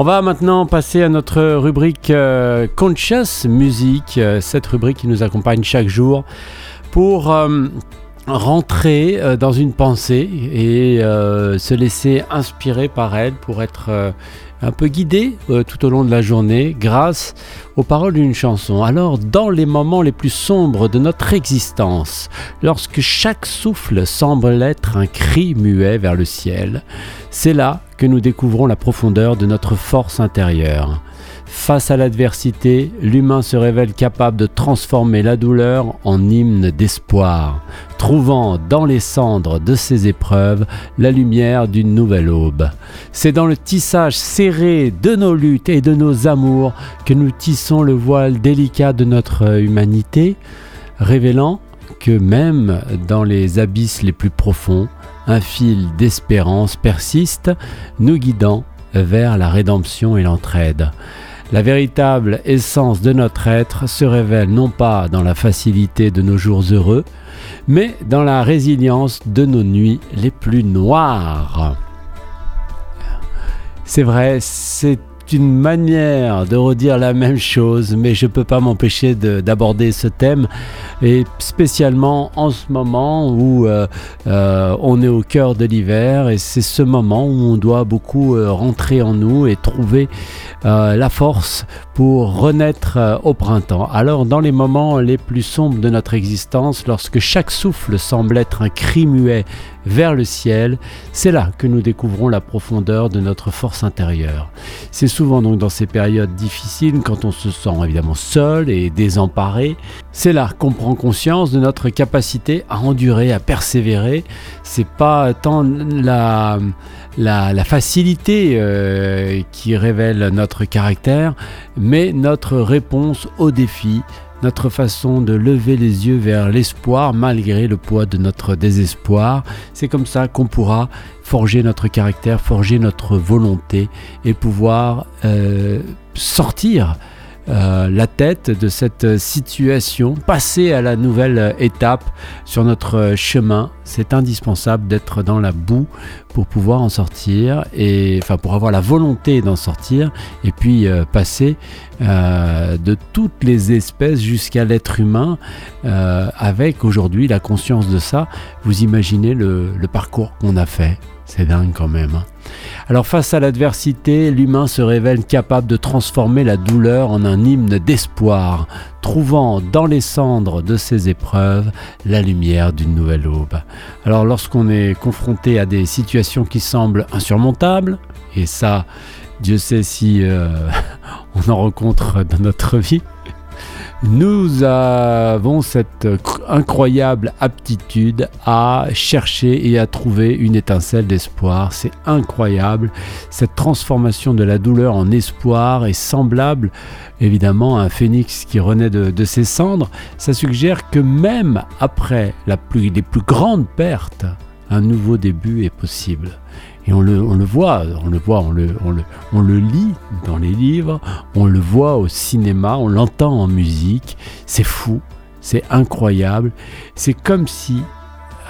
On va maintenant passer à notre rubrique euh, Conscious Music, euh, cette rubrique qui nous accompagne chaque jour pour euh, rentrer dans une pensée et se laisser inspirer par elle pour être un peu guidé tout au long de la journée grâce aux paroles d'une chanson. Alors, dans les moments les plus sombres de notre existence, lorsque chaque souffle semble être un cri muet vers le ciel, c'est là que nous découvrons la profondeur de notre force intérieure. Face à l'adversité, l'humain se révèle capable de transformer la douleur en hymne d'espoir, trouvant dans les cendres de ses épreuves la lumière d'une nouvelle aube. C'est dans le tissage serré de nos luttes et de nos amours que nous tissons le voile délicat de notre humanité, révélant que même dans les abysses les plus profonds, un fil d'espérance persiste, nous guidant vers la rédemption et l'entraide. La véritable essence de notre être se révèle non pas dans la facilité de nos jours heureux, mais dans la résilience de nos nuits les plus noires. C'est vrai, c'est une manière de redire la même chose, mais je ne peux pas m'empêcher d'aborder ce thème, et spécialement en ce moment où euh, euh, on est au cœur de l'hiver, et c'est ce moment où on doit beaucoup euh, rentrer en nous et trouver la force pour renaître au printemps. Alors dans les moments les plus sombres de notre existence, lorsque chaque souffle semble être un cri muet vers le ciel, c'est là que nous découvrons la profondeur de notre force intérieure. C'est souvent donc dans ces périodes difficiles, quand on se sent évidemment seul et désemparé, c'est là qu'on prend conscience de notre capacité à endurer, à persévérer. C'est pas tant la, facilité euh, qui révèle notre caractère, mais notre réponse aux défis, notre façon de lever les yeux vers l'espoir malgré le poids de notre désespoir. C'est comme ça qu'on pourra forger notre caractère, forger notre volonté et pouvoir euh, sortir euh, la tête de cette situation, passer à la nouvelle étape sur notre chemin. C'est indispensable d'être dans la boue pour pouvoir en sortir et enfin pour avoir la volonté d'en sortir et puis euh, passer euh, de toutes les espèces jusqu'à l'être humain avec aujourd'hui la conscience de ça. Vous imaginez le, le parcours qu'on a fait. C'est dingue quand même. Hein. Alors face à l'adversité, l'humain se révèle capable de transformer la douleur en un hymne d'espoir, trouvant dans les cendres de ses épreuves la lumière d'une nouvelle aube. Alors lorsqu'on est confronté à des situations qui semblent insurmontables, et ça, Dieu sait si euh, on en rencontre dans notre vie, nous avons cette incroyable aptitude à chercher et à trouver une étincelle d'espoir. C'est incroyable. Cette transformation de la douleur en espoir est semblable évidemment à un phénix qui renaît de, ses cendres. Ça suggère que même après la plus, les plus grandes pertes, un nouveau début est possible. Et on le, voit, on le voit, on le, on le, lit dans les livres, on le voit au cinéma, on l'entend en musique. C'est fou, c'est incroyable. C'est comme si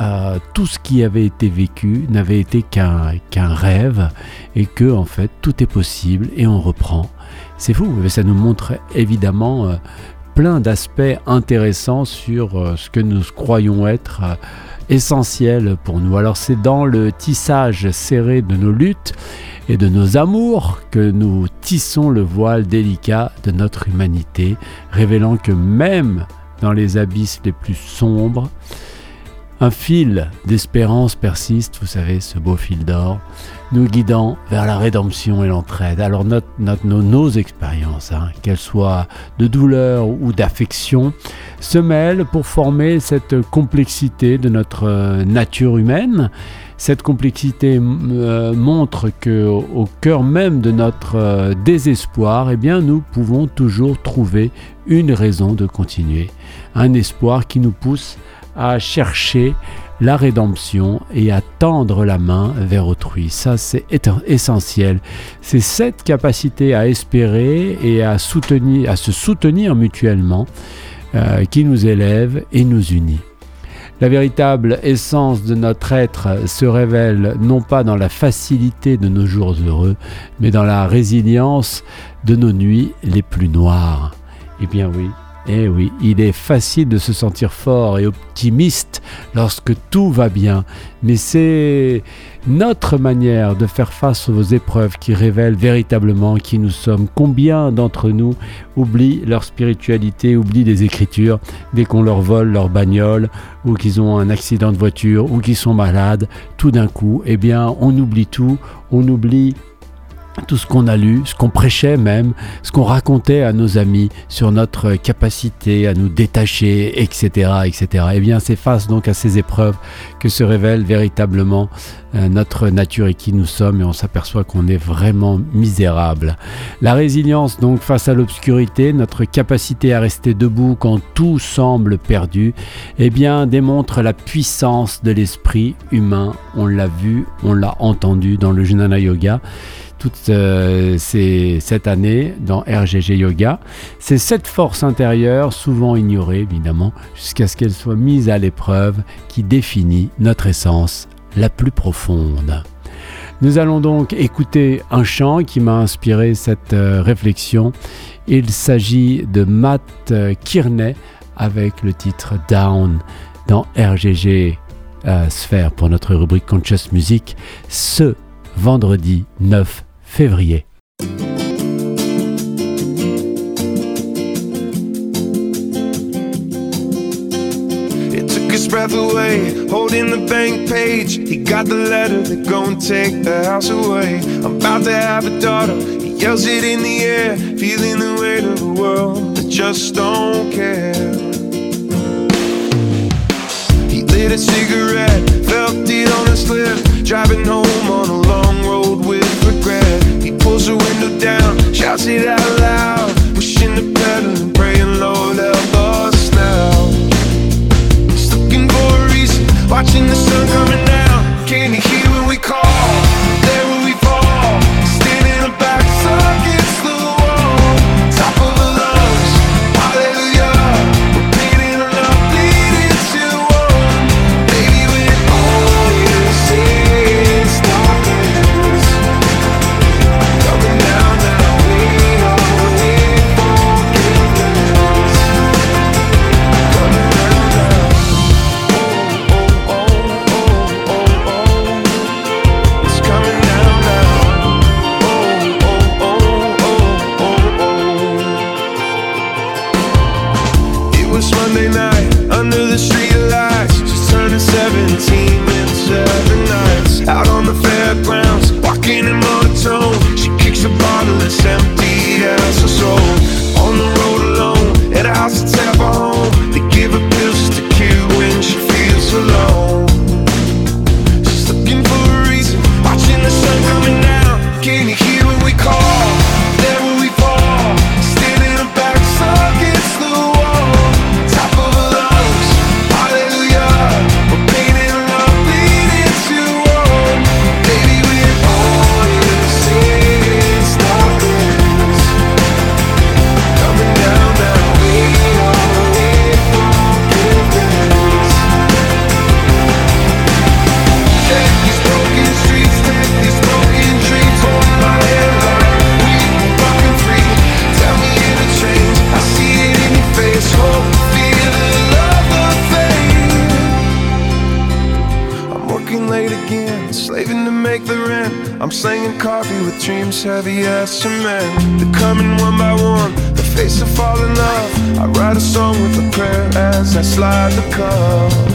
euh, tout ce qui avait été vécu n'avait été qu'un qu'un rêve et que en fait tout est possible et on reprend. C'est fou, mais ça nous montre évidemment euh, plein d'aspects intéressants sur euh, ce que nous croyons être essentiel pour nous. Alors c'est dans le tissage serré de nos luttes et de nos amours que nous tissons le voile délicat de notre humanité, révélant que même dans les abysses les plus sombres, un fil d'espérance persiste, vous savez, ce beau fil d'or, nous guidant vers la rédemption et l'entraide. Alors nos, expériences, hein, qu'elles soient de douleur ou d'affection, se mêlent pour former cette complexité de notre euh, nature humaine. Cette complexité euh, montre que au cœur même de notre euh, désespoir, eh bien, nous pouvons toujours trouver une raison de continuer, un espoir qui nous pousse à chercher la rédemption et à tendre la main vers autrui. Ça, c'est essentiel. C'est cette capacité à espérer et à, soutenir, se soutenir mutuellement euh, qui nous élève et nous unit. La véritable essence de notre être se révèle non pas dans la facilité de nos jours heureux, mais dans la résilience de nos nuits les plus noires. Eh bien oui, eh oui, il est facile de se sentir fort et optimiste lorsque tout va bien, mais c'est notre manière de faire face aux épreuves qui révèle véritablement qui nous sommes. Combien d'entre nous oublient leur spiritualité, oublient les écritures dès qu'on leur vole leur bagnole ou qu'ils ont un accident de voiture ou qu'ils sont malades, tout d'un coup, eh bien, on oublie tout, on oublie tout ce qu'on a lu, ce qu'on prêchait même, ce qu'on racontait à nos amis sur notre capacité à nous détacher, etc., etc. Eh bien, c'est face donc à ces épreuves que se révèle véritablement euh, notre nature et qui nous sommes, et on s'aperçoit qu'on est vraiment misérable. La résilience donc face à l'obscurité, notre capacité à rester debout quand tout semble perdu, eh bien, démontre la puissance de l'esprit humain. On l'a vu, on l'a entendu dans le Jnana Yoga toute euh, cette année dans RGG Yoga. C'est cette force intérieure, souvent ignorée évidemment, jusqu'à ce qu'elle soit mise à l'épreuve, qui définit notre essence la plus profonde. Nous allons donc écouter un chant qui m'a inspiré cette euh, réflexion. Il s'agit de Matt Kearney avec le titre Down dans RGG euh, Sphère pour notre rubrique Conscious Music ce vendredi 9 février. It took his breath away, holding the bank page. He got the letter, they're gonna take the house away. I'm about to have a daughter. He yells it in the air, feeling the weight of the world that just don't care. He lit a cigarette, felt it on his lip, driving home on a shouts it out loud, pushing the pedal and praying, Lord, help us now. He's looking for a reason, watching the with dreams heavy as cement. They're coming one by one, the face of falling love. I write a song with a prayer as I slide the cups.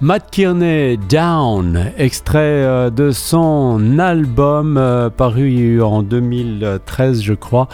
Matt Kearney, Down, extrait euh, de son album euh, paru en 2013, je crois,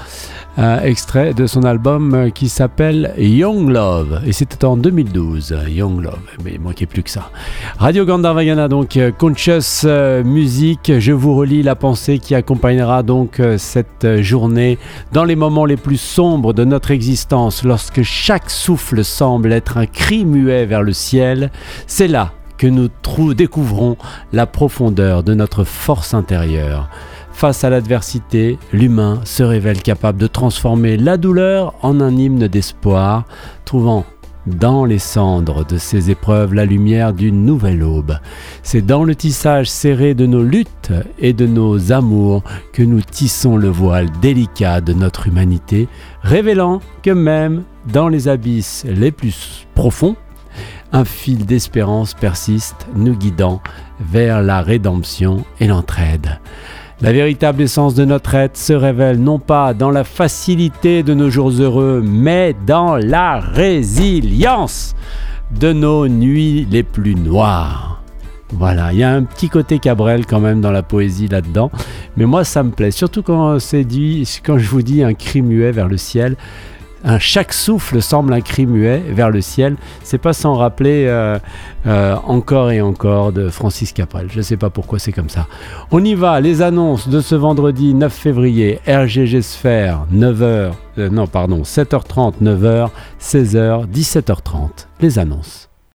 euh, extrait de son album qui s'appelle Young Love, et c'était en 2012, Young Love, mais il manquait plus que ça. Radio Gandharvagana, donc Conscious Music, je vous relis la pensée qui accompagnera donc cette journée dans les moments les plus sombres de notre existence, lorsque chaque souffle semble être un cri muet vers le ciel, c'est là que nous découvrons la profondeur de notre force intérieure. Face à l'adversité, l'humain se révèle capable de transformer la douleur en un hymne d'espoir, trouvant dans les cendres de ces épreuves la lumière d'une nouvelle aube. C'est dans le tissage serré de nos luttes et de nos amours que nous tissons le voile délicat de notre humanité, révélant que même dans les abysses les plus profonds, un fil d'espérance persiste, nous guidant vers la rédemption et l'entraide. La véritable essence de notre être se révèle non pas dans la facilité de nos jours heureux, mais dans la résilience de nos nuits les plus noires. Voilà, il y a un petit côté Cabrel quand même dans la poésie là-dedans, mais moi ça me plaît, surtout quand dit, quand je vous dis un cri muet vers le ciel, chaque souffle semble un cri muet vers le ciel. C'est pas sans rappeler euh, euh, encore et encore de Francis Caprel. Je ne sais pas pourquoi c'est comme ça. On y va, les annonces de ce vendredi 9 février, RGG Sphère, 9h, euh, non pardon, 7h30, 9h, 16h, 17h30. Les annonces.